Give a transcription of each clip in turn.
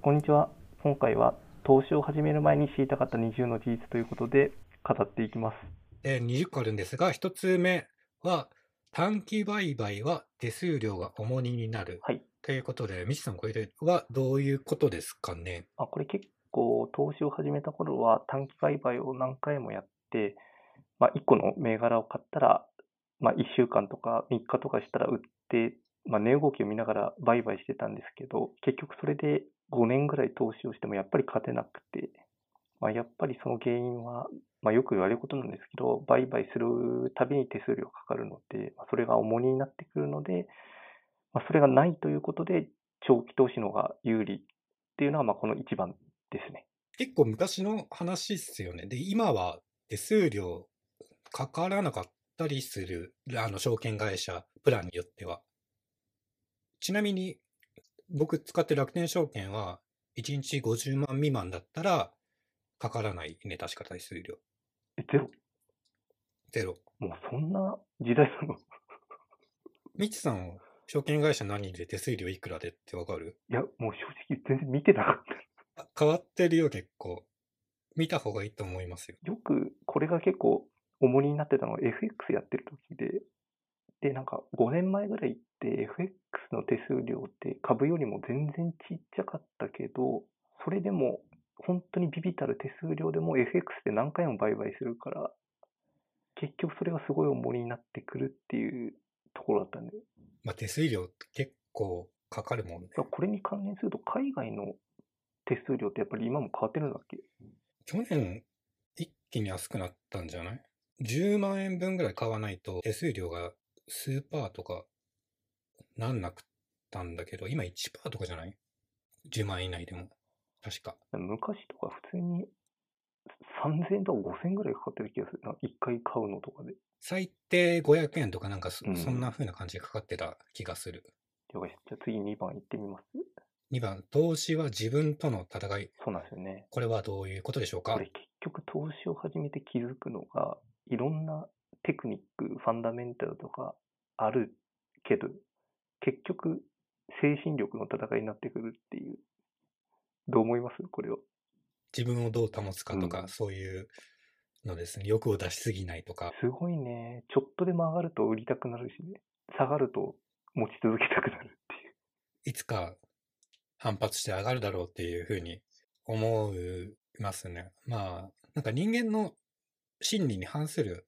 こんにちは。今回は投資を始める前に知りたかった20の事実ということで語っていきます。えー20個あるんですが、1つ目は、短期売買は手数料が重荷になる。はい。ということで、ミチさん、これはどういうことですかね？あ、これ結構投資を始めた頃は短期売買を何回もやって、まあ、1個の銘柄を買ったら、まあ、1週間とか3日とかしたら売って、まあ、値動きを見ながら売買してたんですけど、結局それで5年ぐらい投資をしてもやっぱり勝てなくて、まあ、やっぱりその原因は、まあ、よく言われることなんですけど、売買するたびに手数料かかるので、まあそれが重荷になってくるので、まあ、それがないということで、長期投資の方が有利っていうのは、まあ、この一番ですね。結構昔の話っすよね。で、今は手数料かからなかったりする、あの、証券会社、プランによっては。ちなみに、僕使ってる楽天証券は、1日50万未満だったら、かからないね、確か手数料。え、ゼロゼロ。もうそんな時代なの？ミチさん、証券会社何で手数料いくらでってわかる？いや、もう正直全然見てなかった。あ変わってるよ、結構。見た方がいいと思いますよ。よく、これが結構重荷になってたのが FX やってる時で、で、なんか5年前ぐらいって FX の手数料って株よりも全然ちっちゃかったけど、それでも本当にビビたる手数料でも FX で何回も売買するから、結局それがすごい重荷になってくるっていうところだったんで、まあ、手数料って結構かかるもんね。これに関連すると海外の手数料ってやっぱり今も変わってるんだっけ？去年、一気に安くなったんじゃない ?10 万円分ぐらい買わないと手数料が数パーとかなんなくったんだけど、今1パーとかじゃない ?10 万円以内でも。確か。昔とか普通に3000円とか5000円ぐらいかかってる気がするな。1回買うのとかで。最低500円とかなんかそ,、うんそんな風な感じでかかってた気がする。了解じゃあ次2番行ってみます？2番、投資は自分との戦い。そうなんですよね。これはどういうことでしょうか？これ結局投資を始めて気づくのが、いろんなテクニック、ファンダメンタルとかあるけど、結局精神力の戦いになってくるっていう。どう思います？これを。自分をどう保つかとか、うんそういうのですね。欲を出しすぎないとか。すごいね。ちょっとでも上がると売りたくなるしね。下がると持ち続けたくなるっていう。いつか反発して上がるだろうっていうふうに思いますね。まあ、なんか人間の心理に反する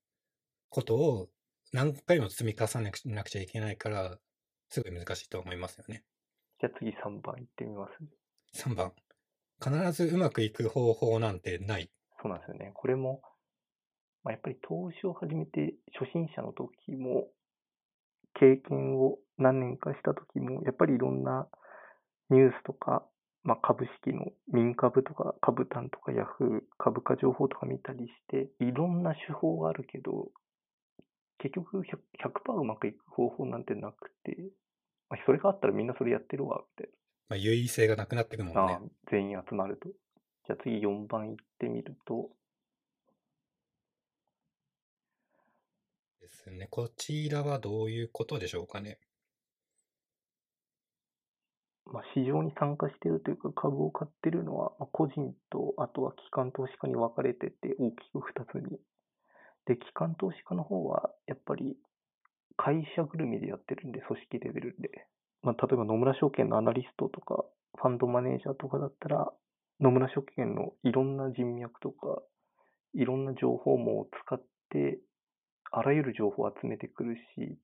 ことを何回も積み重ねなくちゃいけないから、すごい難しいと思いますよね。じゃあ次3番行ってみます？3番。必ずうまくいく方法なんてない。そうなんですよね。これも、まあ、やっぱり投資を始めて初心者の時も、経験を何年かした時も、やっぱりいろんなニュースとか、まあ、株式の民株とか株単とかヤフー株価情報とか見たりして、いろんな手法があるけど、結局 100%, 100%うまくいく方法なんてなくて、まあ、それがあったらみんなそれやってるわ、みたいまあ、優位性がなくなってくもんな。ね。全員集まると。じゃあ次4番行ってみると、ですね。こちらはどういうことでしょうかね。まあ、市場に参加しているというか株を買ってるのは、まあ個人と、あとは機関投資家に分かれてて、大きく2つに。で、機関投資家の方は、やっぱり会社ぐるみでやってるんで、組織レベルで。まあ、例えば野村証券のアナリストとか、ファンドマネージャーとかだったら、野村証券のいろんな人脈とか、いろんな情報網を使って、あらゆる情報を集めてくるし、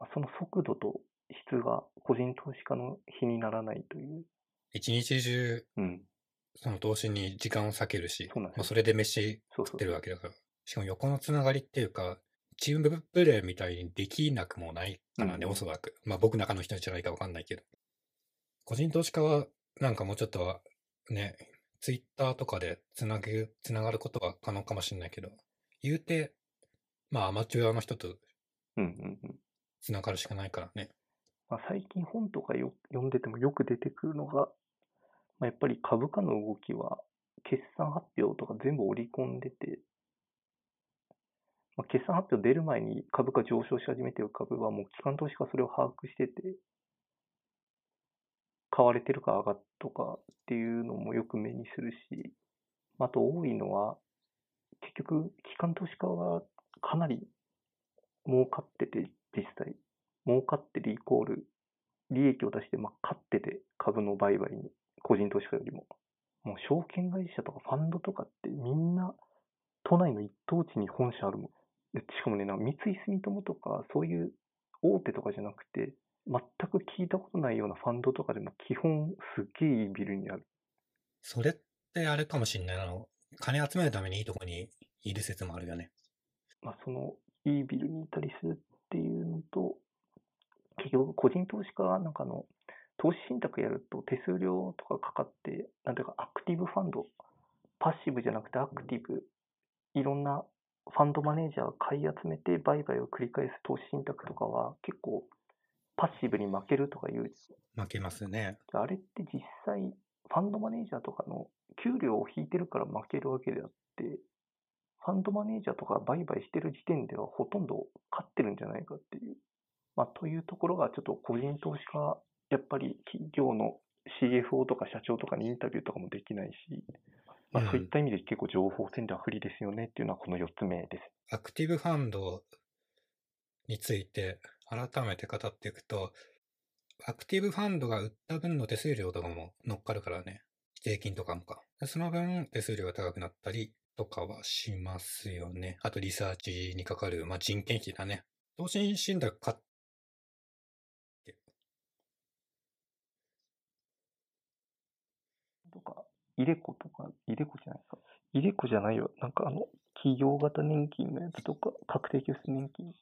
まあその速度と質が個人投資家の比にならないという。一日中、うん。その投資に時間を割けるし、そうなんですよまあ、それで飯そうそう食って。るわけだから。しかも横のつながりっていうか、チームプレーみたいにできなくもないからね、うんおそらく。まあ僕の中の人じゃないかわかんないけど。個人投資家は、なんかもうちょっとは、ね、ツイッターとかでつなげ、つながることは可能かもしれないけど、言うて、まあアマチュアの人とうんうんうん。つながるしかないからね。まあ、最近本とかよ読んでてもよく出てくるのが、まあ、やっぱり株価の動きは、決算発表とか全部織り込んでて、まあ、決算発表出る前に株価上昇し始めている株はもう機関投資家それを把握してて、買われてるか上がっとかっていうのもよく目にするし、あと多いのは、結局、機関投資家はかなり儲かってて、実際。儲かってるイコール、利益を出して、まあ、勝ってて、株の売買に、個人投資家よりも。もう証券会社とかファンドとかってみんな都内の一等地に本社あるもん。しかもね、三井住友とかそういう大手とかじゃなくて、全く聞いたことないようなファンドとかでも基本すっげえいいビルにある。それってあれかもしんない。あの、金集めるためにいいとこにいる説もあるよね。まあ、そのいいビルにいたりするっていうのと、結局個人投資家はなんかあの、投資信託やると手数料とかかかって、なんていうかアクティブファンド、パッシブじゃなくてアクティブ、いろんなファンドマネージャーが買い集めて売買を繰り返す投資信託とかは結構パッシブに負けるとか言う。負けますね。あれって実際ファンドマネージャーとかの給料を引いてるから負けるわけであって、ファンドマネージャーとか売買してる時点ではほとんど勝ってるんじゃないかっていう。まあ、というところがちょっと個人投資家、やっぱり企業の CFO とか社長とかにインタビューとかもできないし、まあ、そういった意味で結構情報戦では不利ですよねっていうのはこの4つ目です。アクティブファンドについて改めて語っていくと、アクティブファンドが売った分の手数料とかも乗っかるからね。税金とかもか。その分手数料が高くなったりとかはしますよね。あとリサーチにかかる、まあ、人件費だね。投資信託買っとか、イレコとか、イレコじゃないか。イレコじゃないよ。なんかあの、企業型年金のやつとか、確定拠出年金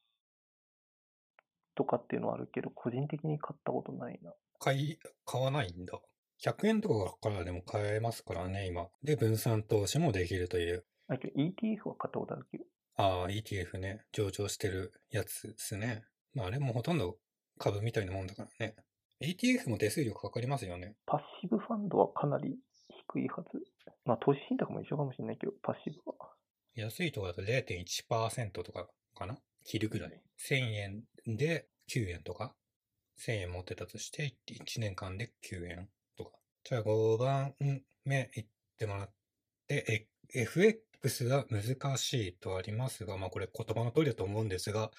とかっていうのはあるけど、個人的に買ったことないな。買い、買わないんだ。100円とかからでも買えますからね、今。で、分散投資もできるという。あ、けど ETF は買ったことあるけど。ああ、ETF ね。上場してるやつですね。まあ、あれもほとんど株みたいなもんだからね。ETF も手数料かかりますよね。パッシブファンドはかなり低いはず。まあ、投資信託も一緒かもしれないけど、パッシブは。安いとこだと0.1%とかかな？切るぐらい。1000円で9円とか ?1000 円持ってたとして1年間で9円とか。じゃあ5番目いってもらって、え FX は難しいとありますが、まあこれ言葉の通りだと思うんですが、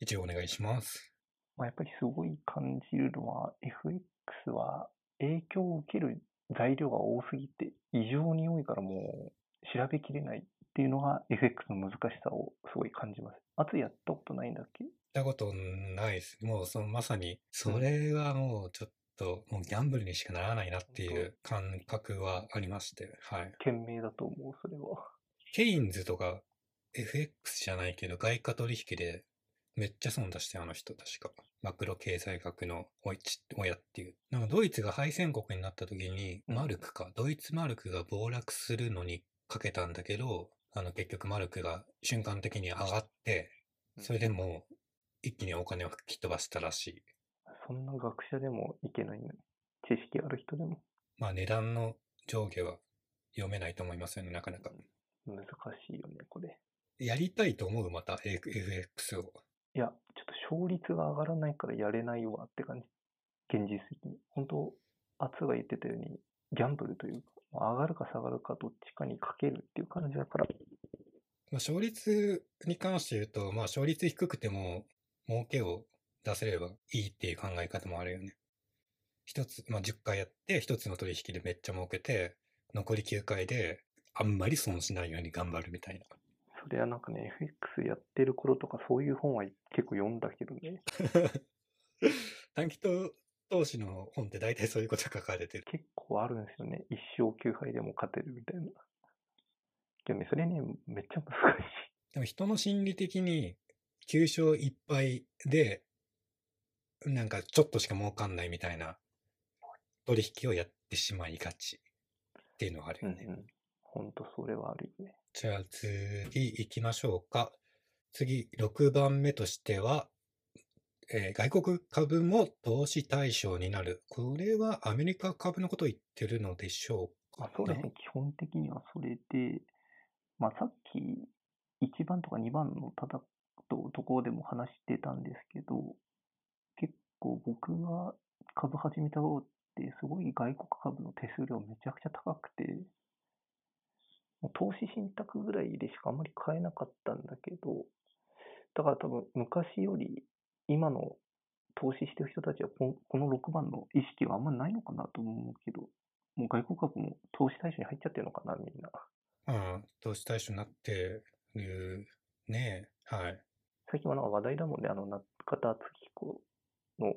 一応お願いします。まあ、やっぱりすごい感じるのは、FX は影響を受ける材料が多すぎて、異常に多いからもう調べきれないっていうのが FX の難しさをすごい感じます。あとやったことないんだっけ？ったことないです。もうそのまさに、それがもうちょっと、もうギャンブルにしかならないなっていう感覚はありまして、はい。賢明だと思う、それは。ケインズとか FX じゃないけど外貨取引でめっちゃ損出してあの人確か。マクロ経済学の親っていう。なんかドイツが敗戦国になった時に、うんマルクか、ドイツマルクが暴落するのにかけたんだけど、あの結局マルクが瞬間的に上がって、それでもう一気にお金を吹き飛ばしたらしい。そんな学者でもいけないの？に。知識ある人でも？まあ値段の上下は読めないと思いますよね、なかなか。難しいよね、これ。やりたいと思う、また FX を。いや、ちょっと勝率が上がらないからやれないわって感じ。現実的に。本当、アツが言ってたように、ギャンブルというか、上がるか下がるかどっちかにかけるっていう感じだから、まあ、勝率に関して言うと、まあ、勝率低くても、儲けを出せればいいっていう考え方もあるよね。一つ、まあ、10回やって、一つの取引でめっちゃ儲けて、残り9回で、あんまり損しないように頑張るみたいな。それはなんかね、FX やってる頃とかそういう本は結構読んだけどね、短期投投資の本って大体そういうこと書かれてる。結構あるんですよね。一勝9敗でも勝てるみたいな。けどね、それね、めっちゃ難しい。でも人の心理的に、9勝1敗で、なんかちょっとしか儲かんないみたいな取引をやってしまいがちっていうのがあるよね。うんうん。ほんとそれはあるよね。じゃあ次行きましょうか。次、6番目としては、えー外国株も投資対象になる。これはアメリカ株のことを言ってるのでしょうかまあ、そうですね。基本的にはそれで、まあ、さっき1番とか2番のただとところでも話してたんですけど、結構僕が株始めた頃っって、すごい外国株の手数料めちゃくちゃ高くて、投資信託ぐらいでしかあんまり買えなかったんだけど、だから多分昔より今の投資してる人たちはここの6番の意識はあんまないのかなと思うけど、もう外国株も投資対象に入っちゃってるのかな、みんな。うん、投資対象になってるね。はい。最近はなんか話題だもんね、あの中田敦彦の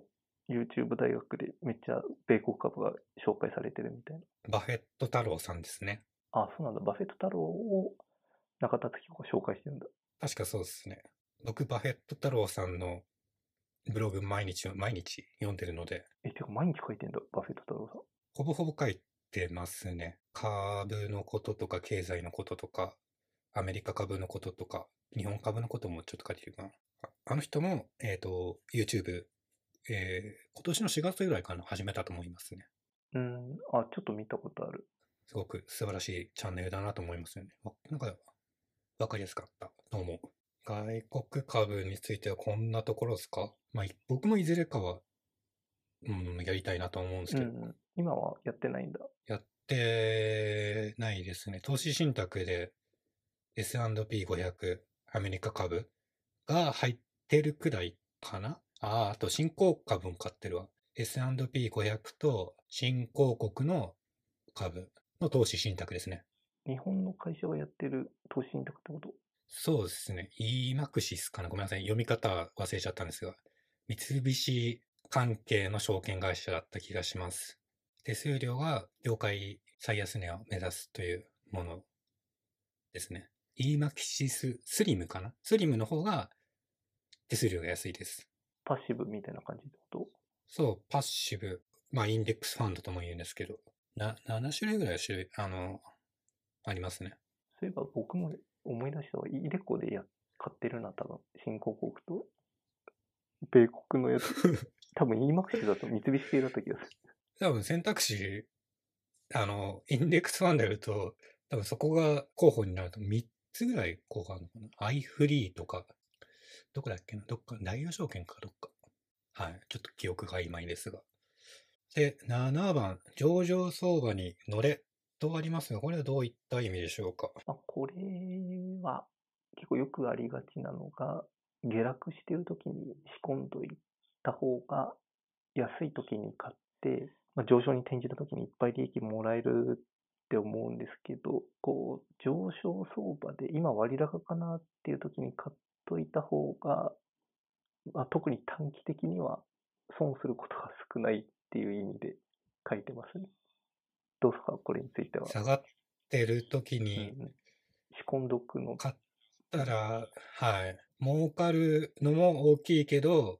YouTube 大学でめっちゃ米国株が紹介されてるみたいな。バフェット太郎さんですね。あ、そうなんだ。バフェット太郎を中田敦彦が紹介してるんだ。確かそうですね。僕、バフェット太郎さんのブログ毎日、毎日読んでるので、え、てか毎日書いてんだ、バフェット太郎さん。ほぼほぼ書いてますね。株のこととか、経済のこととか、アメリカ株のこととか、日本株のこともちょっと書いてるかな。ああの人も、えっ、と、YouTube、えー今年の4月ぐらいかな、始めたと思いますね。うーん、あ、ちょっと見たことある。すごく素晴らしいチャンネルだなと思いますよね。わなんか、わかりやすかったと思う。外国株についてはこんなところですか？まあ、い僕もいずれかは、うん、やりたいなと思うんですけど、うん、今はやってないんだ。やってないですね。投資信託で S&P500 アメリカ株が入ってるくらいかな？ああ、あと新興株も買ってるわ。S&P500 と新興国の株の投資信託ですね。日本の会社がやってる投資信託ってこと？そうですね。EMAXIS かな？ごめんなさい。読み方忘れちゃったんですが、三菱関係の証券会社だった気がします。手数料が業界最安値を目指すというものですね。EMAXIS スリムかな？スリムの方が手数料が安いです。パッシブみたいな感じってこと？そう、パッシブ。まあ、インデックスファンドとも言うんですけど、な、7種類ぐらい種類、あの、ありますね。そういえば僕も思い出したわ。イデコでや買ってるな、多分。新興国と、米国のやつ。多分 EMAX だと三菱系だった気がする。多分選択肢、あの、インデックスファンドやると、多分そこが候補になると3つぐらい候補あるのかな。アイフリーとか、どこだっけな？どっか、大洋証券かどっか。はい。ちょっと記憶が曖昧ですが。で、7番、上場相場に乗れとありますが、これはどういった意味でしょうか？まあ、これは結構よくありがちなのが、下落してる時に仕込んどいた方が安い時に買って、まあ、上昇に転じた時にいっぱい利益もらえるって思うんですけど、こう、上昇相場で今割高かなっていう時に買っといた方が、まあ、特に短期的には損することが少ないっていう意味で書いてますね。どうですか？これについては。下がってる時うんにうん仕込んどくの買ったら、はい。儲かるのも大きいけど、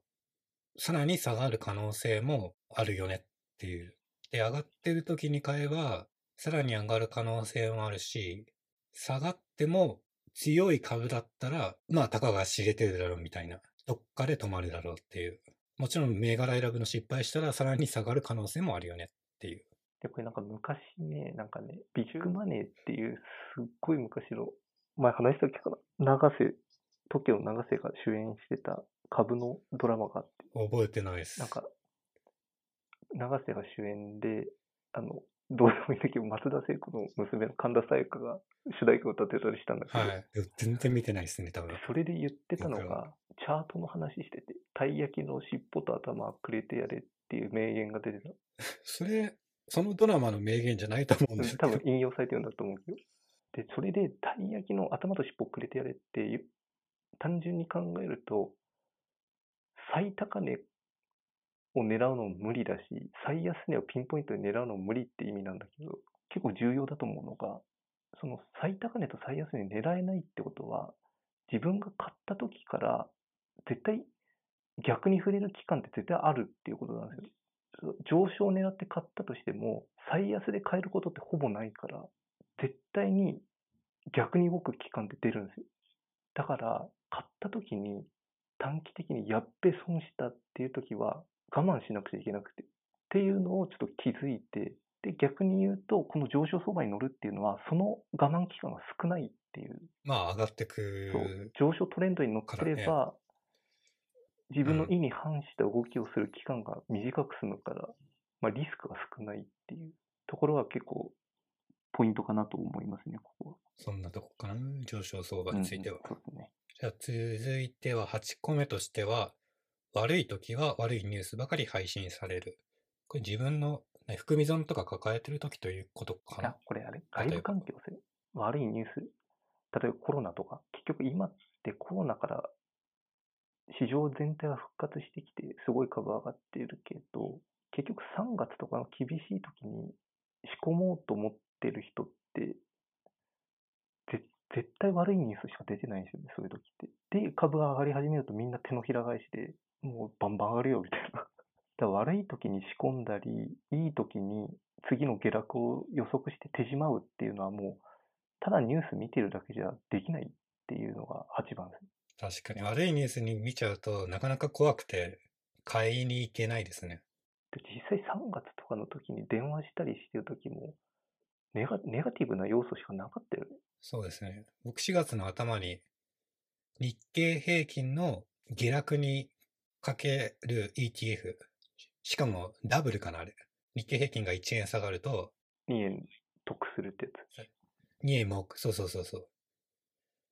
さらに下がる可能性もあるよねっていう。で、上がってる時に買えば、さらに上がる可能性もあるし、下がっても強い株だったら、まあ、たかが知れてるだろうみたいな。どっかで止まるだろうっていう。もちろん、銘柄選ぶの失敗したら、さらに下がる可能性もあるよねっていう。で、これなんか昔ね、なんかね、ビッグマネーっていうすっごい昔の、前話したっけかな？長瀬、TOKIO の長瀬が主演してた株のドラマがあって、覚えてないです。なんか、長瀬が主演で、あの、どうでもいいんだけど、松田聖子の娘の神田沙也加が主題歌を歌ってたりしたんだけど、はい。全然見てないですね、多分。それで言ってたのが、チャートの話してて、たい焼きの尻尾と頭くれてやれっていう名言が出てた。それ、そのドラマの名言じゃないと思うんうんですけど。多分引用されてるんだと思うけど。で、それで、たい焼きの頭と尻尾をくれてやれっていう、単純に考えると、最高値を狙うのも無理だし、最安値をピンポイントで狙うのも無理って意味なんだけど、結構重要だと思うのが、その最高値と最安値狙えないってことは、自分が買った時から、絶対逆に触れる期間って絶対あるっていうことなんですよ。上昇を狙って買ったとしても、最安で買えることってほぼないから、絶対に逆に動く期間って出るんですよ。だから、買った時に短期的にやっべ損したっていう時は我慢しなくちゃいけなくて。っていうのをちょっと気づいて、で、逆に言うと、この上昇相場に乗るっていうのは、その我慢期間が少ないっていう。まあ、上がってく上昇トレンドに乗ってれば、自分の意に反した動きをする期間が短く済むから、まあ、リスクが少ないっていうところは結構ポイントかなと思いますね、ここは。そんなとこかな、上昇相場については。うんそうですね。じゃあ続いては8個目としては、悪い時は悪いニュースばかり配信される。これ自分のね含み損とか抱えてる時ということかあな。、これあれ、外部環境ですね。悪いニュース、例えばコロナとか、結局今ってコロナから市場全体が復活してきて、すごい株上がってるけど、結局3月とかの厳しい時に仕込もうと思ってる人って、ぜ絶対悪いニュースしか出てないんですよね、そういう時って。で、株が上がり始めるとみんな手のひら返しで、もうバンバン上がるよみたいな。だ悪い時に仕込んだり、いい時に次の下落を予測して手締まうっていうのはもう、ただニュース見てるだけじゃできないっていうのが8番です。確かに悪いニュースに見ちゃうとなかなか怖くて買いに行けないですね。で実際3月とかの時に電話したりしてる時もネガ、ネガティブな要素しかなかったよね。そうですね。僕4月の頭に日経平均の下落にかける ETF。しかもダブルかなあれ。日経平均が1円下がると2円得するってやつ。2円もそうそうそうそう。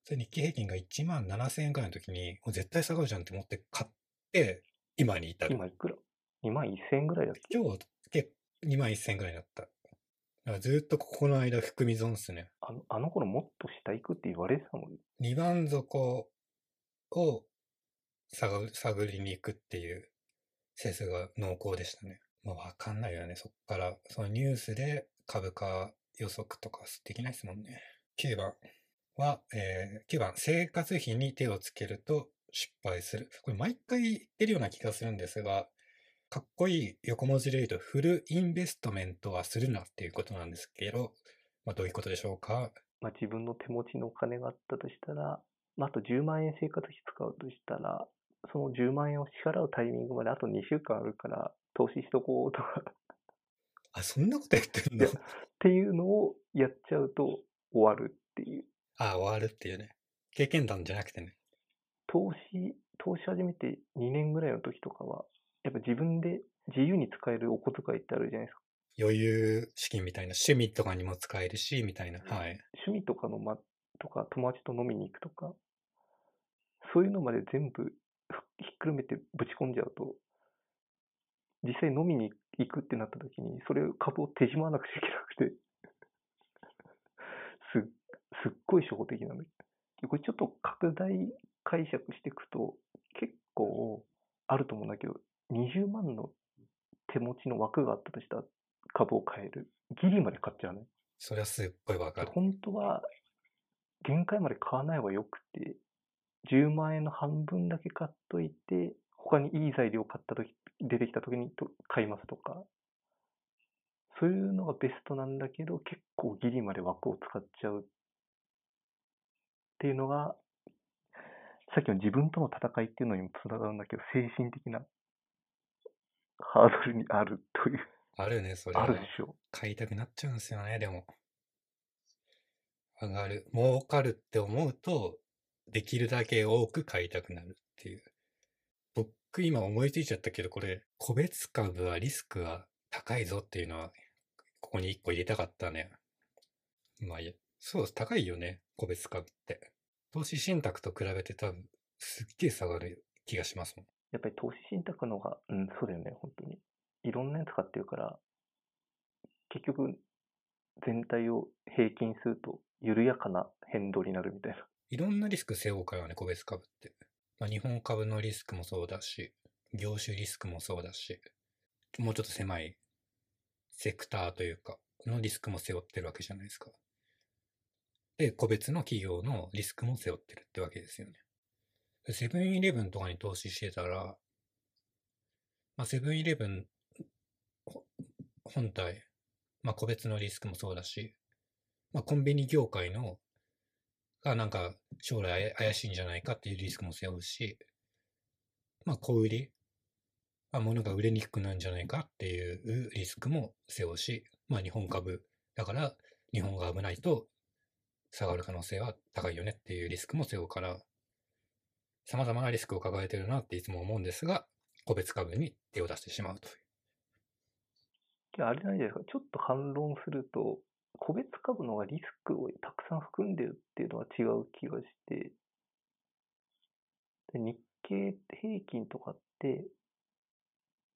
それ日経平均が1万7000円くらいの時に、もう絶対下がるじゃんって思って買って、今に至る。今いくら ?2 万1000円ぐらいだっけ？今日、結2万1000円くらいだった。ずっとここの間含み損っすね。あのあの頃もっと下行くって言われてたもんね。2番底を探探りに行くっていう説が濃厚でしたね。まあわかんないよね。そっから、そのニュースで株価予測とかできないですもんね。9番は、えー9番、生活費に手をつけると失敗する。これ毎回言ってるような気がするんですが、かっこいい横文字で言うと、フルインベストメントはするなっていうことなんですけど、まあどういうことでしょうか？まあ、自分の手持ちのお金があったとしたら、まあ、あと10万円生活費使うとしたら、その10万円を支払うタイミングまであと2週間あるから、投資しとこうとか あ、そんなことやってんの？っていうのをやっちゃうと終わるっていう。あ、終わるっていうね。経験談じゃなくてね。投資、投資始めて2年ぐらいの時とかは、やっぱ自分で自由に使えるお小遣いってあるじゃないですか。余裕資金みたいな、趣味とかにも使えるし、みたいな。はい。趣味とかのま、とか友達と飲みに行くとか、そういうのまで全部 ひっくるめてぶち込んじゃうと、実際飲みに行くってなった時に、それを株を手締まわなくちゃいけなくて、すっ、すっごい初歩的なんだけど、これちょっと拡大解釈していくと、結構あると思うんだけど、20万の手持ちの枠があったとしたら株を買える。ギリまで買っちゃうね。それはすっごいわかる。本当は限界まで買わない方がよくて、10万円の半分だけ買っといて、他にいい材料買った時、出てきた時にと買いますとか、そういうのがベストなんだけど、結構ギリまで枠を使っちゃうっていうのが、さっきの自分との戦いっていうのにもつながるんだけど、精神的なハードルにあるという、あるね、それはあるでしょ。買いたくなっちゃうんですよね、でも。上がる。儲かるって思うと、できるだけ多く買いたくなるっていう。僕今思いついちゃったけど、これ、個別株はリスクが高いぞっていうのは、ここに一個入れたかったね。まあいや、そう、高いよね、個別株って。投資信託と比べて多分、すっげえ下がる気がしますもん。やっぱり投資信託の方が、うん、そうだよね、本当に。いろんなやつ買ってるから、結局、全体を平均すると、緩やかな変動になるみたいな。いろんなリスク背負うからね、個別株って。まあ、日本株のリスクもそうだし、業種リスクもそうだし、もうちょっと狭いセクターというか、のリスクも背負ってるわけじゃないですか。で、個別の企業のリスクも背負ってるってわけですよね。セブンイレブンとかに投資してたら、まあ、セブンイレブン本体、まあ、個別のリスクもそうだし、まあ、コンビニ業界のがなんか将来怪しいんじゃないかっていうリスクも背負うし、まあ小売り、まあ、物が売れにくくなるんじゃないかっていうリスクも背負うし、まあ日本株だから日本が危ないと下がる可能性は高いよねっていうリスクも背負うから、様々なリスクを抱えてるなっていつも思うんですが、個別株に手を出してしまうという。あれじゃないですか、ちょっと反論すると、個別株のがリスクをたくさん含んでるっていうのは違う気がして、で日経平均とかって、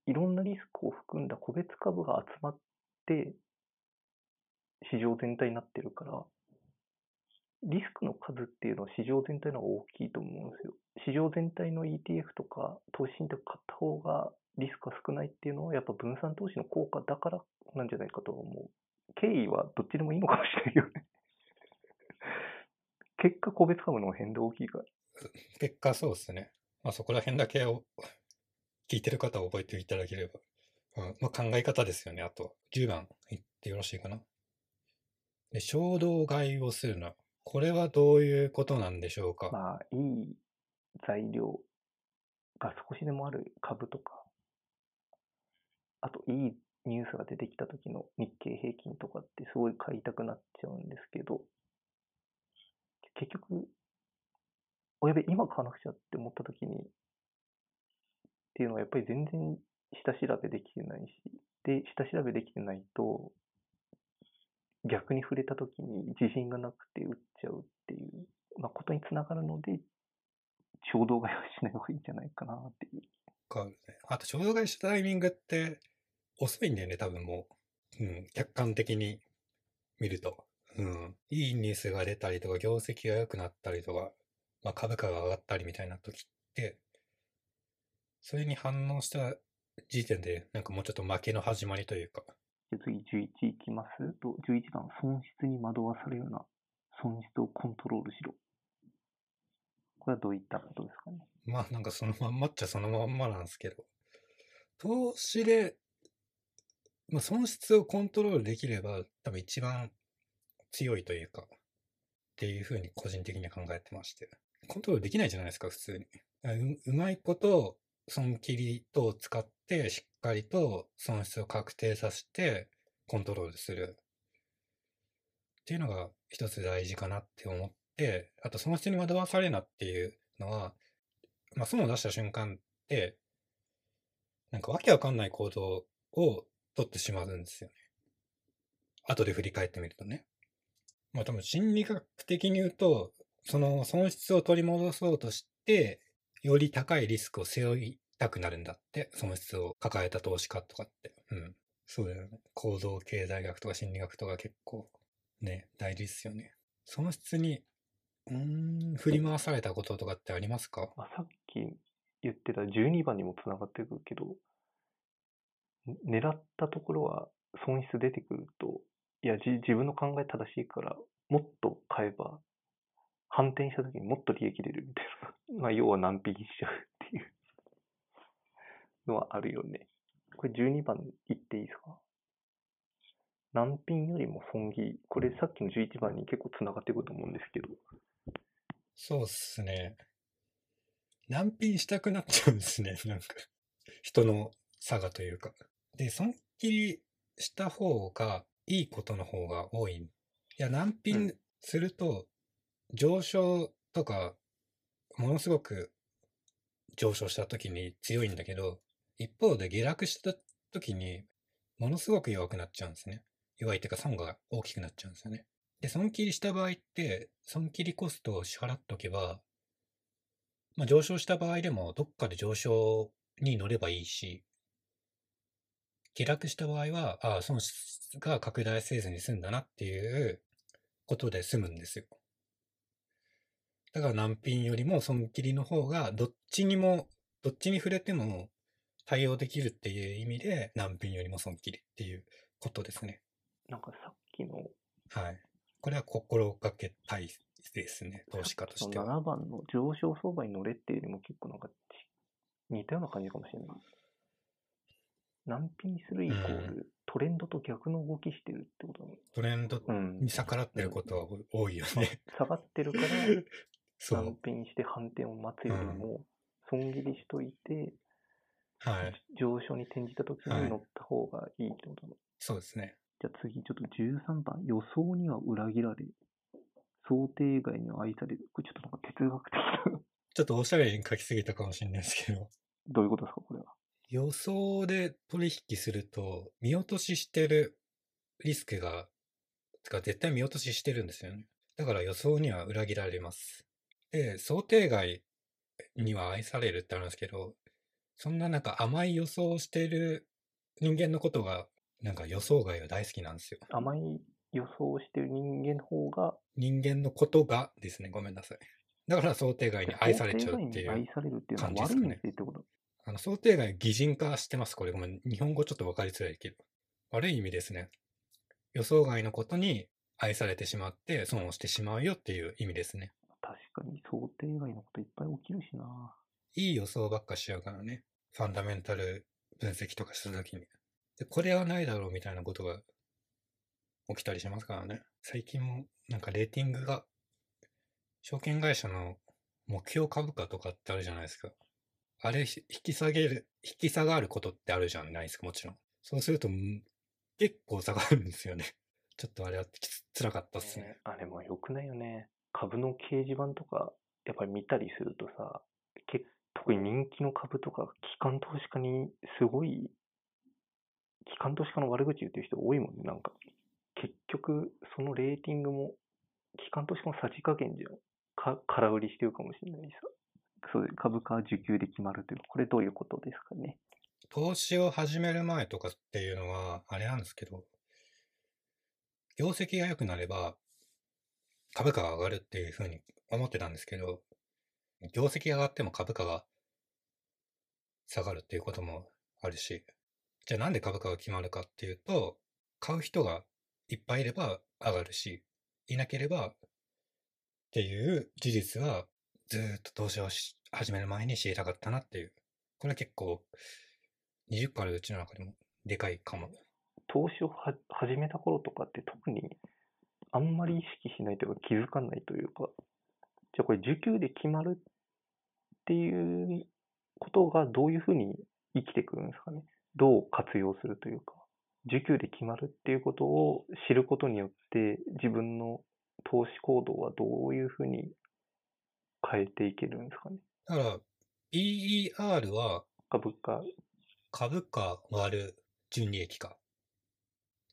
いろんなリスクを含んだ個別株が集まって、市場全体になってるから、リスクの数っていうのは市場全体の方が大きいと思うんですよ。市場全体の ETF とか投資信託買った方がリスクが少ないっていうのはやっぱ分散投資の効果だからなんじゃないかと思う。経緯はどっちでもいいのかもしれないよね。結果個別株の変動大きいから。結果そうですね。まあそこら辺だけを聞いてる方は覚えていただければ。うん、まあ考え方ですよね。あと、10番言ってよろしいかな。で、衝動買いをするな。これはどういうことなんでしょうか？まあ、いい材料が少しでもある株とか、あといいニュースが出てきた時の日経平均とかってすごい買いたくなっちゃうんですけど、結局、おやべ、今買わなくちゃって思った時に、っていうのはやっぱり全然下調べできてないし、で、下調べできてないと、逆に触れた時に自信がなくて売っちゃうっていう、まあ、ことにつながるので、衝動買いはしない方がいいんじゃないかなっていう。かあと、衝動買いしたタイミングって遅いんだよね、多分もう。うん、客観的に見ると。うん。いいニュースが出たりとか、業績が良くなったりとか、まあ、株価が上がったりみたいな時って、それに反応した時点で、なんかもうちょっと負けの始まりというか、じゃあ次11いきます？と、11番、損失に惑わされるな。損失をコントロールしろ。これはどういったことですかね？まあなんかそのまんまっちゃそのまんまなんですけど、投資で、まあ、損失をコントロールできれば多分一番強いというか、っていうふうに個人的には考えてまして。コントロールできないじゃないですか、普通に。ううまいこと損切り等を使ってしっかりと損失を確定させてコントロールする。っていうのが一つ大事かなって思って、あと損失に惑わされなっていうのは、まあ、損を出した瞬間って、なんかわけわかんない行動を取ってしまうんですよね。後で振り返ってみるとね。まあ多分心理学的に言うと、その損失を取り戻そうとして、より高いリスクを背負いたくなるんだって、損失を抱えた投資家とかって。うん。そうだよね。行動経済学とか心理学とか結構ね、大事ですよね。損失に、うん、振り回されたこととかってありますか？まあ、さっき言ってた12番にもつながってくるけど、狙ったところは損失出てくると、いや、じ自分の考え正しいから、もっと買えば、反転した時にもっと利益出るみたいな。まあ、要は難品しちゃうっていうのはあるよね。これ12番言っていいですか？難品よりも損切り。これさっきの11番に結構つながってくると思うんですけど、そうっすね。難品したくなっちゃうんですね。なんか、人の差がというか。で、損切りした方が、いいことの方が多い。いや、難う品んすると、上昇とか、ものすごく上昇した時に強いんだけど、一方で下落した時に、ものすごく弱くなっちゃうんですね。弱いっていうか損が大きくなっちゃうんですよね。で、損切りした場合って、損切りコストを支払っとけば、まあ上昇した場合でもどっかで上昇に乗ればいいし、下落した場合は、ああ、損失が拡大せずに済んだなっていうことで済むんですよ。だから難品よりも損切りの方が、どっちにも、どっちに触れても対応できるっていう意味で、難品よりも損切りっていうことですね。なんかさっきのはい。これは心がけたいですね、投資家としては。7番の上昇相場に乗れっていうよりも結構なんかち似たような感じかもしれない。難品するイコール、トレンドと逆の動きしてるってことだね。トレンドうんに。逆らってることは多いよね。下がってるから、難。品して反転を待つよりも、損切りしといて、はい。上昇に転じた時はいに乗った方がいいってことだね。そうですね。じゃあ次、ちょっと13番、予想には裏切られ、想定外には愛される。これちょっとなんか哲学的な。ちょっとおしゃれに書きすぎたかもしれないですけど。どういうことですか、これは？予想で取引すると、見落とししてるリスクが、つか絶対見落とししてるんですよね。だから予想には裏切られます。で、想定外には愛されるってあるんですけど、そんななんか甘い予想をしてる人間のことが、なんか予想外は大好きなんですよ。甘い予想をしてる人間の方が、人間のことがですね、ごめんなさい。だから想定外に愛されちゃうっていう想定外に愛。されるっていうのは感じですかね悪いんですよってこと。あの、想定外擬人化してます。これごめん。日本語ちょっと分かりづらいけど。悪い意味ですね。予想外のことに愛されてしまって損をしてしまうよっていう意味ですね。確かに想定外のこといっぱい起きるしな。いい予想ばっかしちゃうからね。ファンダメンタル分析とかしたときに。で、これはないだろうみたいなことが起きたりしますからね。最近もなんかレーティングが、証券会社の目標株価とかってあるじゃないですか。あれ引き下げる、引き下がることってあるじゃないですか、もちろん。そうすると、結構下がるんですよね。ちょっとあれはつ辛かったっすね。ねあれも良くないよね。株の掲示板とか、やっぱり見たりするとさ、け特に人気の株とか、機関投資家にすごい、機関投資家の悪口言ってる人多いもんね、なんか。結局、そのレーティングも、機関投資家のさじ加減じゃん。か空売りしてるかもしれないしさ。そう株価は受給で決まるという、これどういうことですかね？投資を始める前とかっていうのは、あれなんですけど、業績が良くなれば、株価が上がるっていうふうに思ってたんですけど、業績が上がっても株価が下がるっていうこともあるし、じゃあなんで株価が決まるかっていうと、買う人がいっぱいいれば上がるし、いなければっていう事実はずっと投資をし始める前に知りたかったなっていう。これは結構20個あるうちの中でもでかいかも。投資をは始めた頃とかって特にあんまり意識しないというか気づかないというか、じゃあこれ受給で決まるっていうことがどういうふうに生きてくるんですかね。どう活用するというか、受給で決まるっていうことを知ることによって自分の投資行動はどういうふうに変えていけるんですかね？だから、PER は株価、株価割る純利益価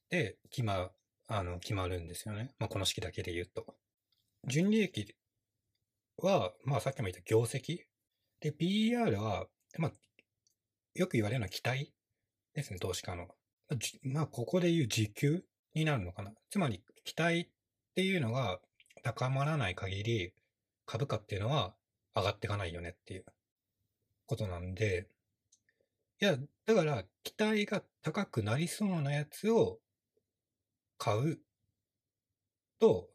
で決まあの決まるんですよね。まあ、この式だけで言うと。純利益は、まあさっきも言った業績。で、PER は、まあ、よく言われるのは期待ですね、投資家の。じまあ、ここで言う時給になるのかな。つまり、期待っていうのが高まらない限り、株価っていうのは上がっていかないよねっていうことなんで、いや、だから、期待が高くなりそうなやつを買うと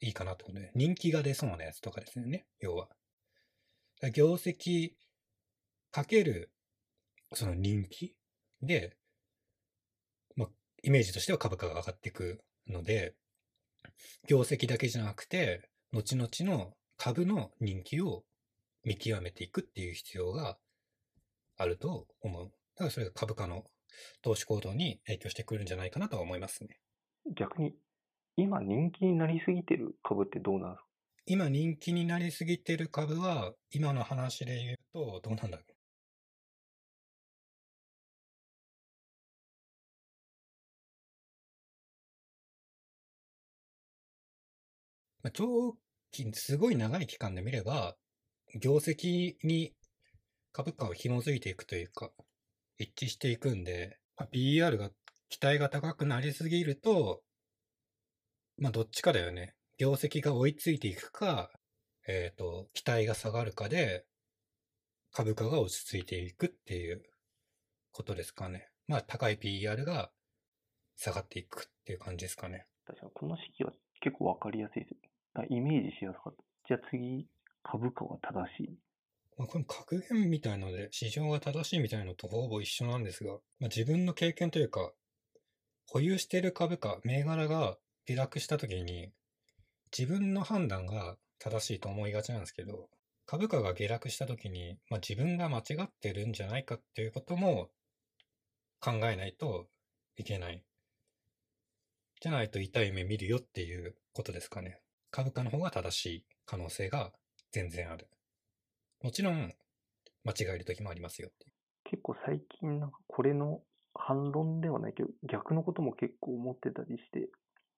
いいかなってことで、人気が出そうなやつとかですよね、要は。業績かける、その人気で、まあ、イメージとしては株価が上がっていくので、業績だけじゃなくて、後々の株の人気を見極めていくっていう必要があると思う。だからそれが株価の投資行動に影響してくるんじゃないかなとは思いますね。逆に今人気になりすぎてる株ってどうなんですか？今人気になりすぎてる株は、今の話で言うと、どうなんだろう。まあ長期、すごい長い期間で見れば、業績に株価を紐づいていくというか、一致していくんで、まあ、PER が、期待が高くなりすぎると、まあどっちかだよね。業績が追いついていくか、えっ、と、期待が下がるかで、株価が落ち着いていくっていうことですかね。まあ高い PER が下がっていくっていう感じですかね。確かにこの式は結構わかりやすいです。あイメージしやすかった。じゃあ次、株価は正しい？まあ、この格言みたいので、市場が正しいみたいのとほぼ一緒なんですが、まあ、自分の経験というか、保有している株価、銘柄が下落した時に、自分の判断が正しいと思いがちなんですけど、株価が下落した時に、まあ、自分が間違ってるんじゃないかっていうことも考えないといけない。じゃないと痛い目見るよっていうことですかね。株価の方が正しい可能性が全然ある。もちろん、間違える時もありますよ。結構最近なんかこれの反論ではないけど、逆のことも結構思ってたりして、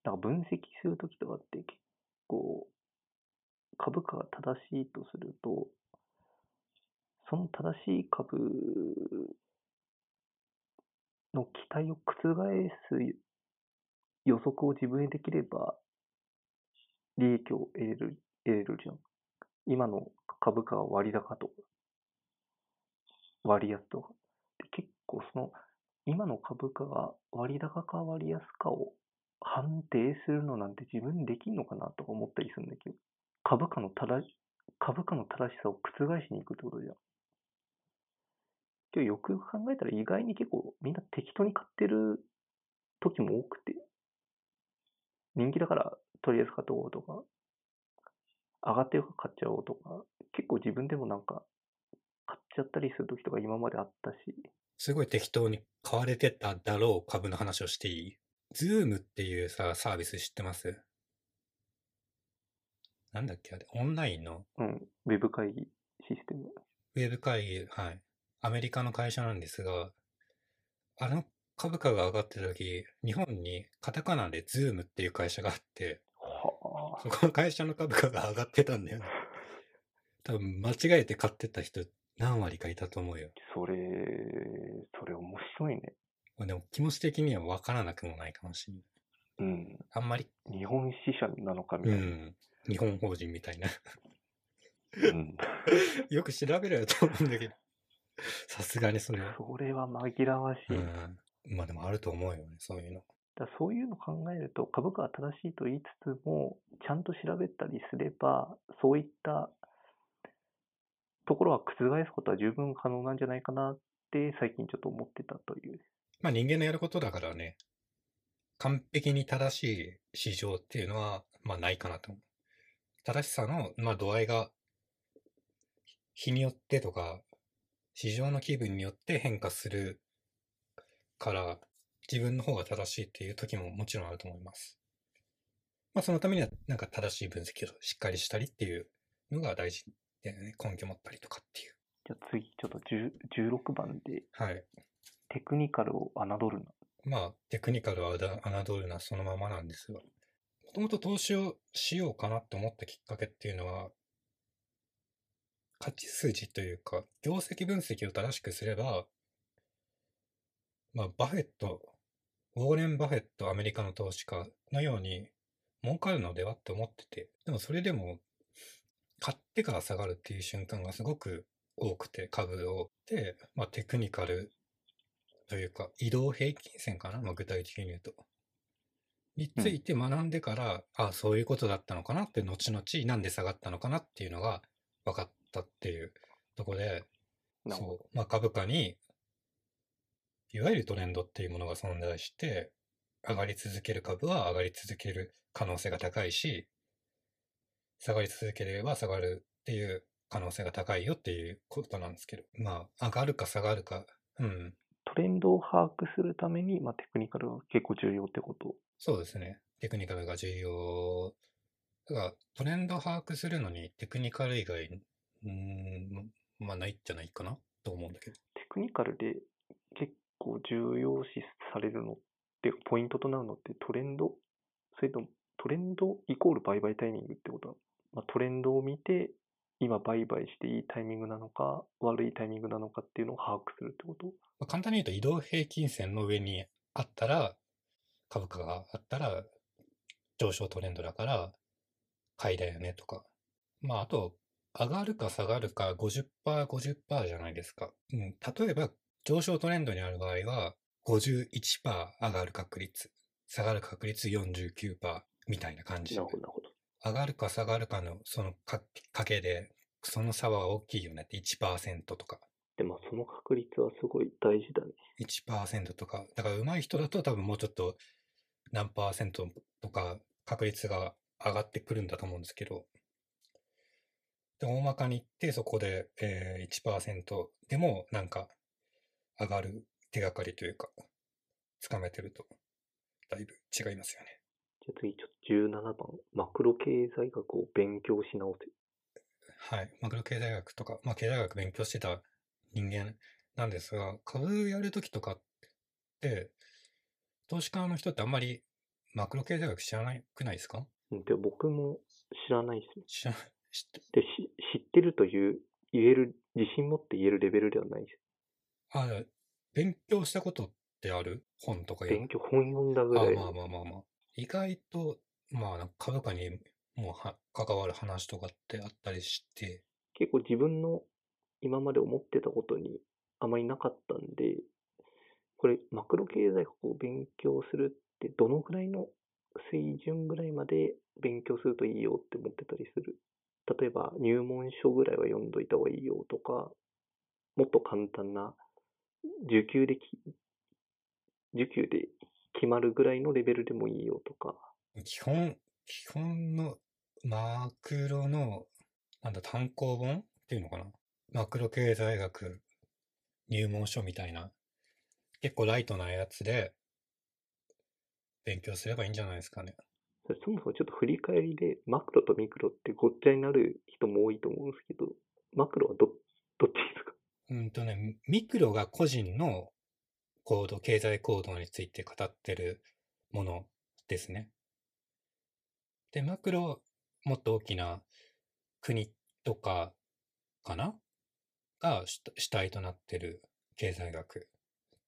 なんか分析するときとかって結構株価が正しいとすると、その正しい株の期待を覆す予測を自分でできれば利益を得れる、得れるじゃん。今の株価が割高とか、割安とか。で結構その、今の株価が割高か割安かを判定するのなんて自分でできんのかなとか思ったりするんだけど、株価の正し、株価の正しさを覆しに行くってことじゃん。今日よくよく考えたら意外に結構みんな適当に買ってる時も多くて、人気だからとりあえず買っとこうとか、上がってるから買っちゃおうとか、結構自分でもなんか買っちゃったりする時とか今まであったし、すごい適当に買われてただろう株の話をしていい？ズームっていうさ、サービス知ってます？なんだっけあれ、オンラインの？うん、ウェブ会議システム。ウェブ会議、はい。アメリカの会社なんですが、あの株価が上がってた時、日本にカタカナでズームっていう会社があって、はあ。そこの会社の株価が上がってたんだよね。多分間違えて買ってた人何割かいたと思うよ。それ、それ面白いね。まあでも気持ち的には分からなくもないかもしれない。うん。あんまり、日本支社なのかみうたいな。ん、日本法人みたいな。うん。よく調べろよと思うんだけど。さすがにそれは。それは紛らわしい。うん。まあでもあると思うよね、そういうの。だそういうのを考えると、株価は正しいと言いつつも、ちゃんと調べたりすれば、そういったところは覆すことは十分可能なんじゃないかなって、最近ちょっと思ってたという。まあ人間のやることだからね、完璧に正しい市場っていうのは、まあないかなと思う。正しさの、まあ度合いが、日によってとか、市場の気分によって変化するから、自分の方が正しいっていう時ももちろんあると思います。まあそのためには、なんか正しい分析をしっかりしたりっていうのが大事だよね。根拠持ったりとかっていう。じゃあ次、ちょっと10 16番で、はい。テクニカルを侮るな。まあ、テクニカルは侮るなそのままなんですが、もともと投資をしようかなって思ったきっかけっていうのは、勝ち筋というか、業績分析を正しくすれば、まあ、バフェット、ウォーレン・バフェット、アメリカの投資家のように、儲かるのではって思ってて、でもそれでも、買ってから下がるっていう瞬間がすごく多くて、株を。で、まあ、テクニカルというか、移動平均線かな、まあ、具体的に言うと。について学んでから、あそういうことだったのかなって、後々なんで下がったのかなっていうのが分かったっていうところで。そう、まあ、株価に、いわゆるトレンドっていうものが存在して、上がり続ける株は上がり続ける可能性が高いし、下がり続ければ下がるっていう可能性が高いよっていうことなんですけど、まあ、上がるか下がるか、うん、トレンドを把握するために、まあ、テクニカルが結構重要ってこと？そうですね。テクニカルが重要。だから、トレンドを把握するのにテクニカル以外、うーん、まあないんじゃないかなと思うんだけど。テクニカルで結構重要視されるのって、ポイントとなるのってトレンド？それともトレンド？イコール売買タイミングってこと？なの、まあ、トレンドを見て、今売買していいタイミングなのか、悪いタイミングなのかっていうのを把握するってこと？ま簡単に言うと移動平均線の上にあったら、株価があったら上昇トレンドだから買いだよねとか。まああと、上がるか下がるか50%、50%じゃないですか。うん、例えば上昇トレンドにある場合は51%上がる確率、下がる確率49%みたいな感じな。るほど、なるほど。上がるか下がるかのそのかかけで、その差は大きいよねって1%とか。でもその確率はすごい大事だね。1%とか、だから上手い人だと多分もうちょっと何パーセントとか確率が上がってくるんだと思うんですけど、で大まかに言ってそこで、えー、1%でもなんか上がる手がかりというか、つかめてるとだいぶ違いますよね。じゃあ次、ちょっと17番。マクロ経済学を勉強し直せ。はい。マクロ経済学とか、まあ経済学勉強してた人間なんですが、株やるときとかって、投資家の人ってあんまりマクロ経済学知らなくないですか？うんで僕も知らないですね。知らない、知って、でし知ってるという、言える、自信持って言えるレベルではないです。あ、勉強したことってある？本とか勉強、本読んだぐあらい。まあまあまあまあ。意外と、まあ、株価にもうは関わる話とかってあったりして、結構自分の今まで思ってたことにあまりなかったんで、これ、マクロ経済学を勉強するって、どのぐらいの水準ぐらいまで勉強するといいよって思ってたりする。例えば、入門書ぐらいは読んどいた方がいいよとか、もっと簡単な、受給でき、受給で決まるぐらいのレベルでもいいよとか、基本、基本のマクロの、なんだ、単行本っていうのかな？マクロ経済学入門書みたいな、結構ライトなやつで勉強すればいいんじゃないですかね。そもそもちょっと振り返りで、マクロとミクロってごっちゃになる人も多いと思うんですけど、マクロはど、どっちですか？うんとね、ミクロが個人の行動、経済行動について語ってるものですね。で、マクロ、もっと大きな国とかかな？が主主体となってる経済学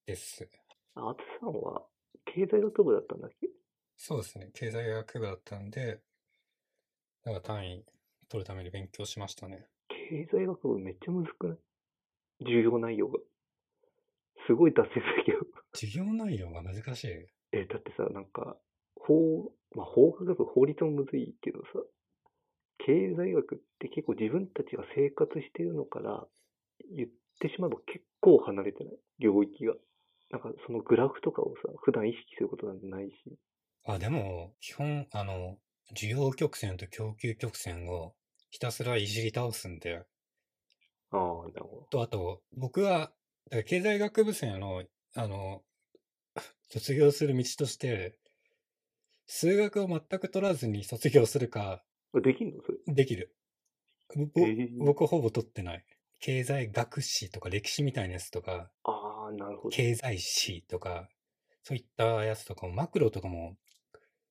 です。あつさんは経済学部だったんだっけ？そうですね。経済学部だったんで、だから単位取るために勉強しましたね。経済学部めっちゃむずくない？重要内容が。すごい脱線するけど。授業内容が難しい？え、だってさ、なんか、法、まあ、法学部、法律もむずいけどさ、経済学って結構自分たちが生活してるのから言ってしまえば結構離れてない？領域が。なんかそのグラフとかをさ、普段意識することなんてないし。あ、でも、基本、あの、需要曲線と供給曲線をひたすらいじり倒すんで、るほと、あと、僕は、経済学部生の、あの、卒業する道として、数学を全く取らずに卒業するか、ど。できんの？それ。できる。ぼえー僕ほぼ取ってない。経済学史とか歴史みたいなやつとか、ああ、なるほど。経済史とか、そういったやつとかも、マクロとかも、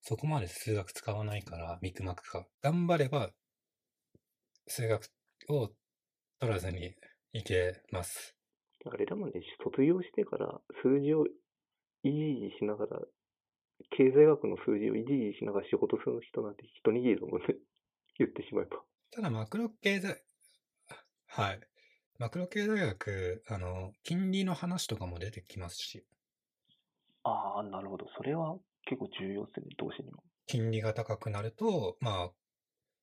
そこまで数学使わないから、ミクマクか。頑張れば、数学を取らずにいけます。あれだもんね、卒業してから数字をいじいじしながら、経済学の数字をいじいじしながら仕事する人なんて一握りだもんね。言ってしまえば。ただ、マクロ経済、はい。マクロ経済学、あの、金利の話とかも出てきますし、ああ、なるほど。それは結構重要ですね、投資にも。金利が高くなると、まあ、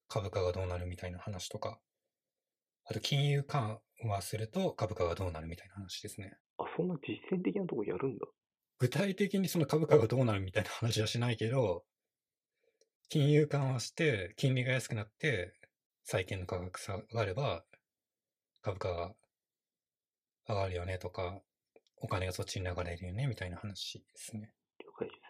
株価がどうなるみたいな話とか、あと金融緩和すると株価がどうなるみたいな話ですね。あ、そんな実践的なとこやるんだ。具体的にその株価がどうなるみたいな話はしないけど、金融緩和して、金利が安くなって、債券の価格下がれば、株価が上がるよねとか、お金がそっちに流れるよねみたいな話ですね。了解です。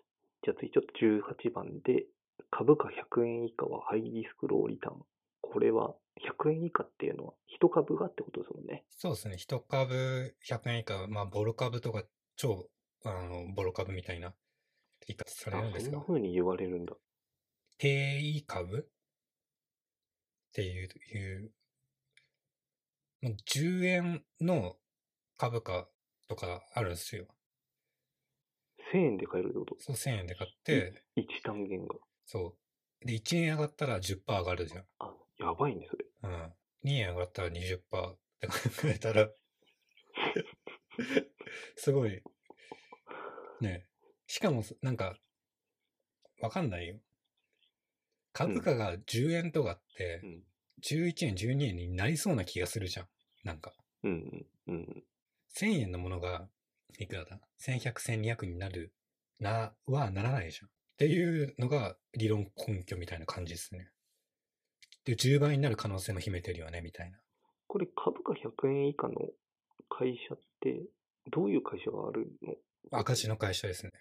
じゃあ次ちょっと18番で、株価100円以下はハイリスクローリターン。これは100円以下っていうのは1株がってことですもんね。そうですね。一株100円以下、まあ、ボロ株とか超、あの、ボロ株みたいな言い方されるんあ、そんなですが、風に言われるんだ。定位株？っていう、いう、まあ10円の株価とかあるんですよ。1000円で買えるってこと？そう、1000円で買って、1単元が。そう。で、1円上がったら10%上がるじゃん。あ、やばいね、それ。うん。2円上がったら20%って考えたら、すごい、ね。しかも、なんか、わかんないよ。株価が10円とかってう、ん。11円、12円になりそうな気がするじゃん。なんか。うん、うん、うん。1000円のものが、いくらだ ?1100、1200になる、な、はならないじゃん。っていうのが理論根拠みたいな感じですね。で、10倍になる可能性も秘めてるよね、みたいな。これ株価100円以下の会社って、どういう会社があるの？赤字の会社ですね。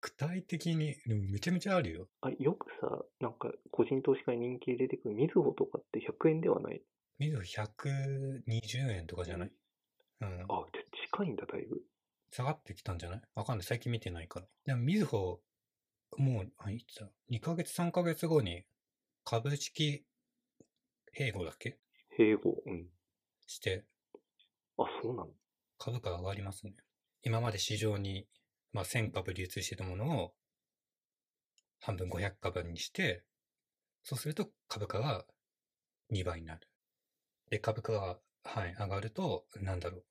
具体的に、でもめちゃめちゃあるよ。あ、よくさ、なんか個人投資家に人気で出てくるみずほとかって100円ではない？みずほ120円とかじゃない？うん。あ、じゃあ近いんだ、だいぶ。下がってきたんじゃない？わかんない。最近見てないから。でも、みずほ、もう、あいつだ、2ヶ月、3ヶ月後に、株式併合だっけ？併合。うん。して、あ、そうなの？株価が上がりますね。今まで市場に、まあ、1000株流通してたものを、半分500株にして、そうすると株価が2倍になる。で、株価が、はい、上がると、なんだろう。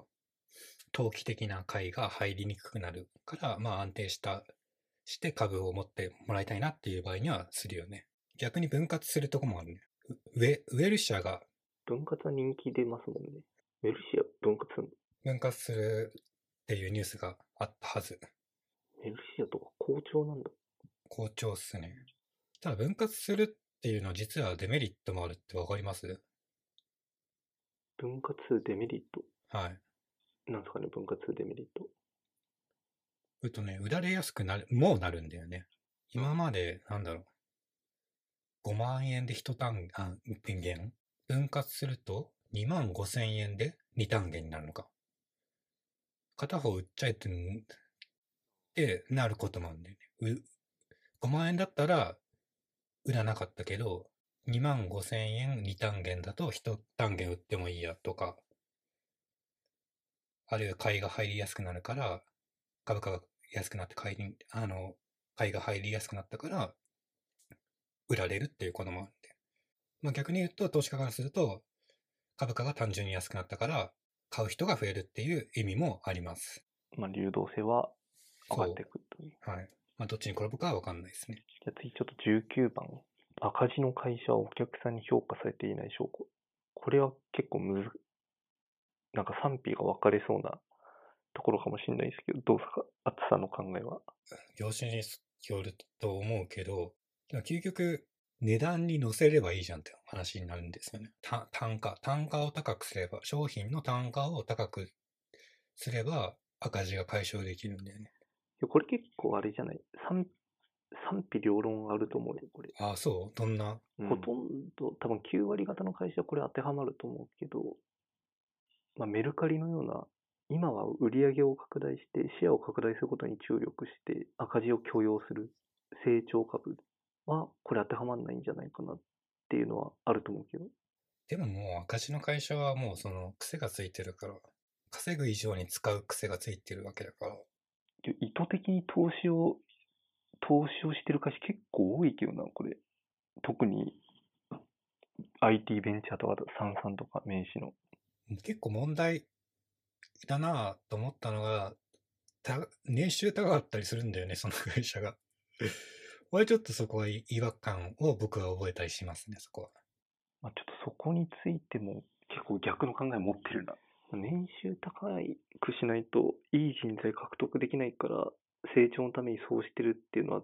投機的な買いが入りにくくなるから、まあ安定した、して株を持ってもらいたいなっていう場合にはするよね。逆に分割するとこもあるね。ウウェウェルシアが分割は人気出ますもんね。メルシア分割するの？分割するっていうニュースがあったはず。メルシアとか好調なんだ。好調っすね。ただ分割するっていうのは実はデメリットもあるってわかります？分割デメリット？はい。なんですかね、分割デメリット。うとね、売られやすくなる、もうなるんだよね。今まで、なんだろう。5万円で1単、あ、元分割すると2万5千円で2単元になるのか。片方売っちゃえって、ってなることもあるんだよね。う5万円だったら売らなかったけど、2万5千円2単元だと1単元売ってもいいやとか、あるいは買いが入りやすくなるから、株価が安くなって買いに、あの、買いが入りやすくなったから、売られるっていうこともあるんで。まあ逆に言うと、投資家からすると、株価が単純に安くなったから、買う人が増えるっていう意味もあります。まあ、流動性は上がっていくという。はい。まあどっちに転ぶかはわかんないですね。じゃあ次ちょっと19番。赤字の会社はお客さんに評価されていない証拠。これは結構むず、なんか賛否が分かれそうなところかもしれないですけど、どうですか？厚さの考えは。業種によると思うけど、でも究極、値段に乗せればいいじゃんって話になるんですよね。た単価。単価を高くすれば、商品の単価を高くすれば赤字が解消できるんだよね。いやこれ結構あれじゃない？賛賛否両論あると思うよ、これ。ああ、そう？どんな？ほとんど、多分9割方の会社はこれ当てはまると思うけど、まあ、メルカリのような、今は売り上げを拡大して、シェアを拡大することに注力して、赤字を許容する成長株は、これ当てはまらないんじゃないかなっていうのはあると思うけど。でももう赤字の会社はもうその癖がついてるから、稼ぐ以上に使う癖がついてるわけだから。で意図的に投資を、投資をしてる会社結構多いけどな、これ。特に IT ベンチャーとか、サンサンとか、名刺の。結構問題だなぁと思ったのが、た年収高かったりするんだよね、その会社が。俺ちょっとそこは違和感を僕は覚えたりしますね、そこは。まあ、ちょっとそこについても結構逆の考え持ってるな。年収高くしないといい人材獲得できないから成長のためにそうしてるっていうのは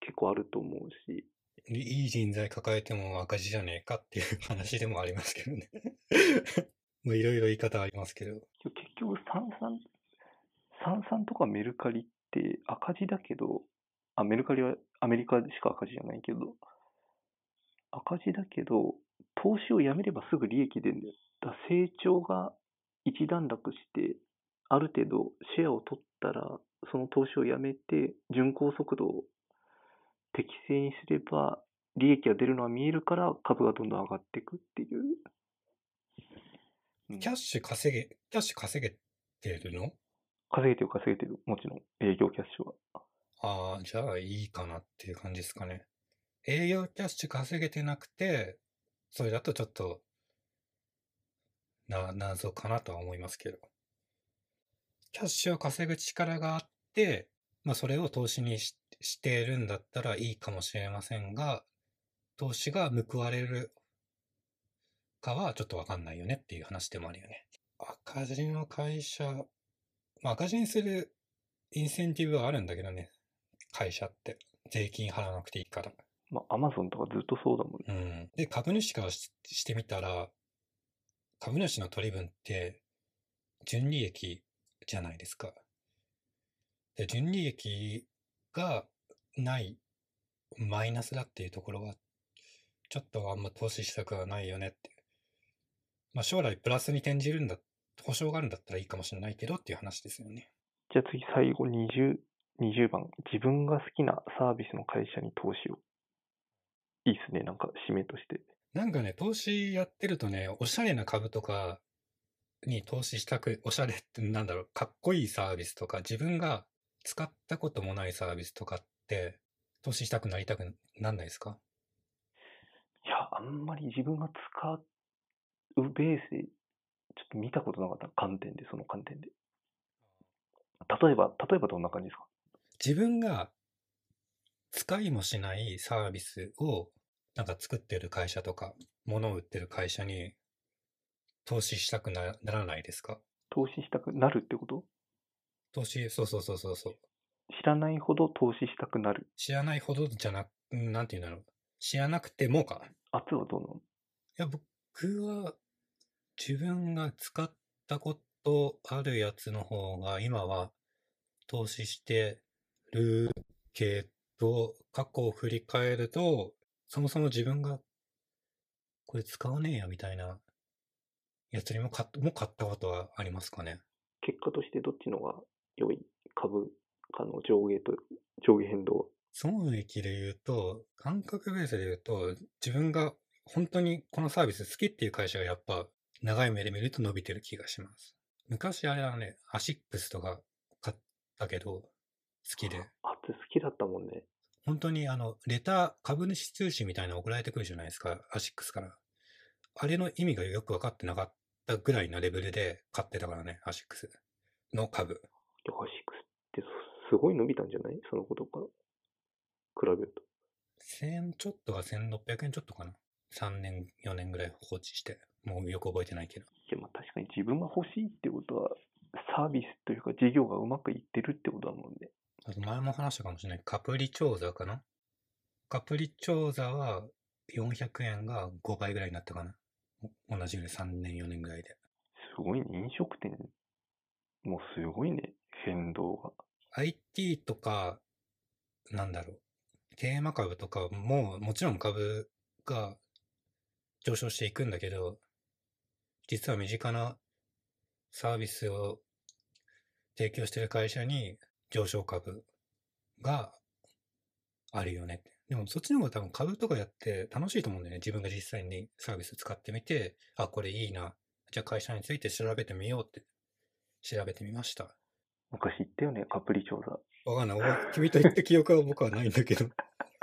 結構あると思うし、いい人材抱えても赤字じゃねえかっていう話でもありますけどね。もういろいろ言い方ありますけど。結局サンサン、サンサンとかメルカリって赤字だけど、あ、メルカリはアメリカしか赤字じゃないけど、赤字だけど、投資をやめればすぐ利益出るんだよ。だ成長が一段落して、ある程度シェアを取ったら、その投資をやめて、巡航速度を適正にすれば、利益が出るのは見えるから、株がどんどん上がっていくっていう。うんキャッシュ稼げ、キャッシュ稼げてるの？稼げてる稼げてる。もちろん、営業キャッシュは。ああ、じゃあいいかなっていう感じですかね。営業キャッシュ稼げてなくて、それだとちょっと、な、謎かなとは思いますけど。キャッシュを稼ぐ力があって、まあそれを投資にししているんだったらいいかもしれませんが、投資が報われるかはちょっとわかんないよねっていう話でもあるよね。赤字の会社、まあ赤字にするインセンティブはあるんだけどね。会社って。税金払わなくていいから。まあ、アマゾンとかずっとそうだもんね。うん。で、株主からししてみたら、株主の取り分って、純利益じゃないですか。で、純利益がない、マイナスだっていうところは、ちょっとあんま投資したくはないよねって。まあ将来プラスに転じるんだ保証があるんだったらいいかもしれないけどっていう話ですよね。じゃあ次最後20、20番。自分が好きなサービスの会社に投資を。いいっすね。なんか締めとして。なんかね、投資やってるとね、おしゃれな株とかに投資したく、おしゃれってなんだろう、かっこいいサービスとか、自分が使ったこともないサービスとかって、投資したくなりたくなんないですか？いや、あんまり自分が使うベースで、ちょっと見たことなかった観点で、その観点で。例えば、例えばどんな感じですか？自分が使いもしないサービスをなんか作ってる会社とか、物を売ってる会社に投資したくなならないですか？投資したくなるってこと？投資、そうそうそうそうそう。知らないほど投資したくなる。知らないほどじゃなく、なんて言うんだろう。知らなくてもか。い圧はどうなのや、僕は自分が使ったことあるやつの方が今は投資してるけど、過去を振り返ると、そもそも自分がこれ使わねえやみたいなやつにも買っも買ったことはありますかね？結果としてどっちのが良い株価の上下と、上下変動。損益で言うと、感覚ベースで言うと、自分が本当にこのサービス好きっていう会社がやっぱ長い目で見ると伸びてる気がします。昔あれはね、アシックスとか買ったけど、好きで。あって好きだったもんね。本当にあの、レター、株主通信みたいなの送られてくるじゃないですか、アシックスから。あれの意味がよく分かってなかったぐらいなレベルで買ってたからね、アシックスの株。アシックスってすごい伸びたんじゃない？そのことから。比べると。1000ちょっとが1600円ちょっとかな。3年、4年ぐらい放置して。もうよく覚えてないけど。いや、まあ確かに自分が欲しいってことは、サービスというか事業がうまくいってるってことだもんね。あと前も話したかもしれない。カプリチョーザかな？カプリチョーザは400円が5倍ぐらいになったかな。お同じぐらい3年、4年ぐらいで。すごいね。飲食店もうすごいね。変動が。IT とか、なんだろう。テーマ株とかも、もちろん株が上昇していくんだけど、実は身近なサービスを提供してる会社に上昇株があるよねって。でもそっちの方が多分株とかやって楽しいと思うんだよね。自分が実際にサービス使ってみて、あ、これいいな。じゃあ会社について調べてみようって調べてみました。昔言ったよね。カプリ調査。わかんない。君と言った記憶は僕はないんだけど。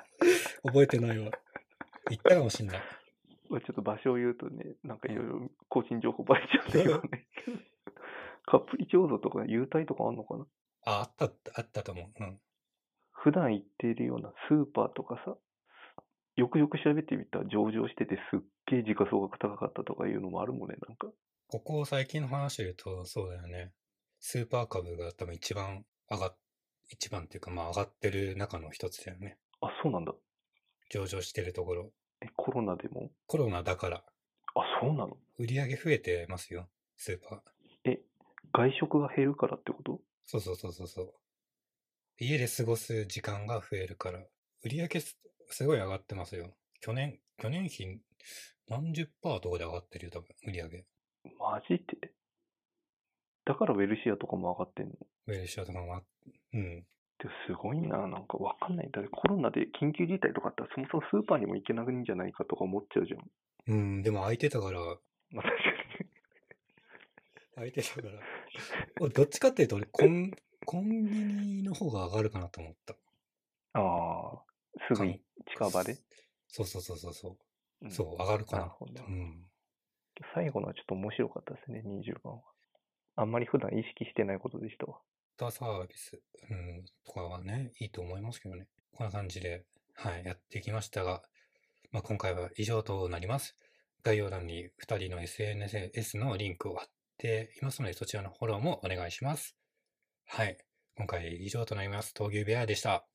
覚えてないわ。言ったかもしんない。まあちょっと場所を言うとね、なんかいろいろ個人情報バレちゃうんだけどね。カプリ調査とか優待とかあんのかな？あ、あった、あったと思う。うん。普段行っているようなスーパーとかさ、よくよく調べてみたら上場しててすっげえ時価総額高かったとかいうのもあるもんね、なんか。ここ最近の話で言うと、そうだよね。スーパー株が多分一番上がっ、一番っていうかまあ上がってる中の一つだよね。あ、そうなんだ。上場してるところ。え、コロナでも？コロナだから、あ、そうなの？売り上げ増えてますよ。スーパー。え、外食が減るからってこと？そうそうそうそうそう。家で過ごす時間が増えるから、売り上げすすごい上がってますよ。去年、去年比何十パーとかで上がってるよ、多分、売り上げ。マジで？だからウェルシアとかも上がってんの？ウェルシアとかもあ、うん。ですごいな、なんかわかんない。だってコロナで緊急事態とかあったらそもそもスーパーにも行けなくんじゃないかとか思っちゃうじゃん。うん、でも空いてたから、まあ確かに。空いてたから。俺どっちかっていうと俺コン、コンビニの方が上がるかなと思った。ああ、すぐに近場で？そうそうそうそうそう。んそう、上がるかな。なるほどうん。最後のはちょっと面白かったですね、20番は。あんまり普段意識してないことでしたわ。タサービス、うん、とかはね、いいと思いますけどね。こんな感じで、はい、やっていきましたが、まあ、今回は以上となります。概要欄に2人の SNS のリンクを貼っていますので、そちらのフォローもお願いします。はい、今回以上となります。闘牛ベアでした。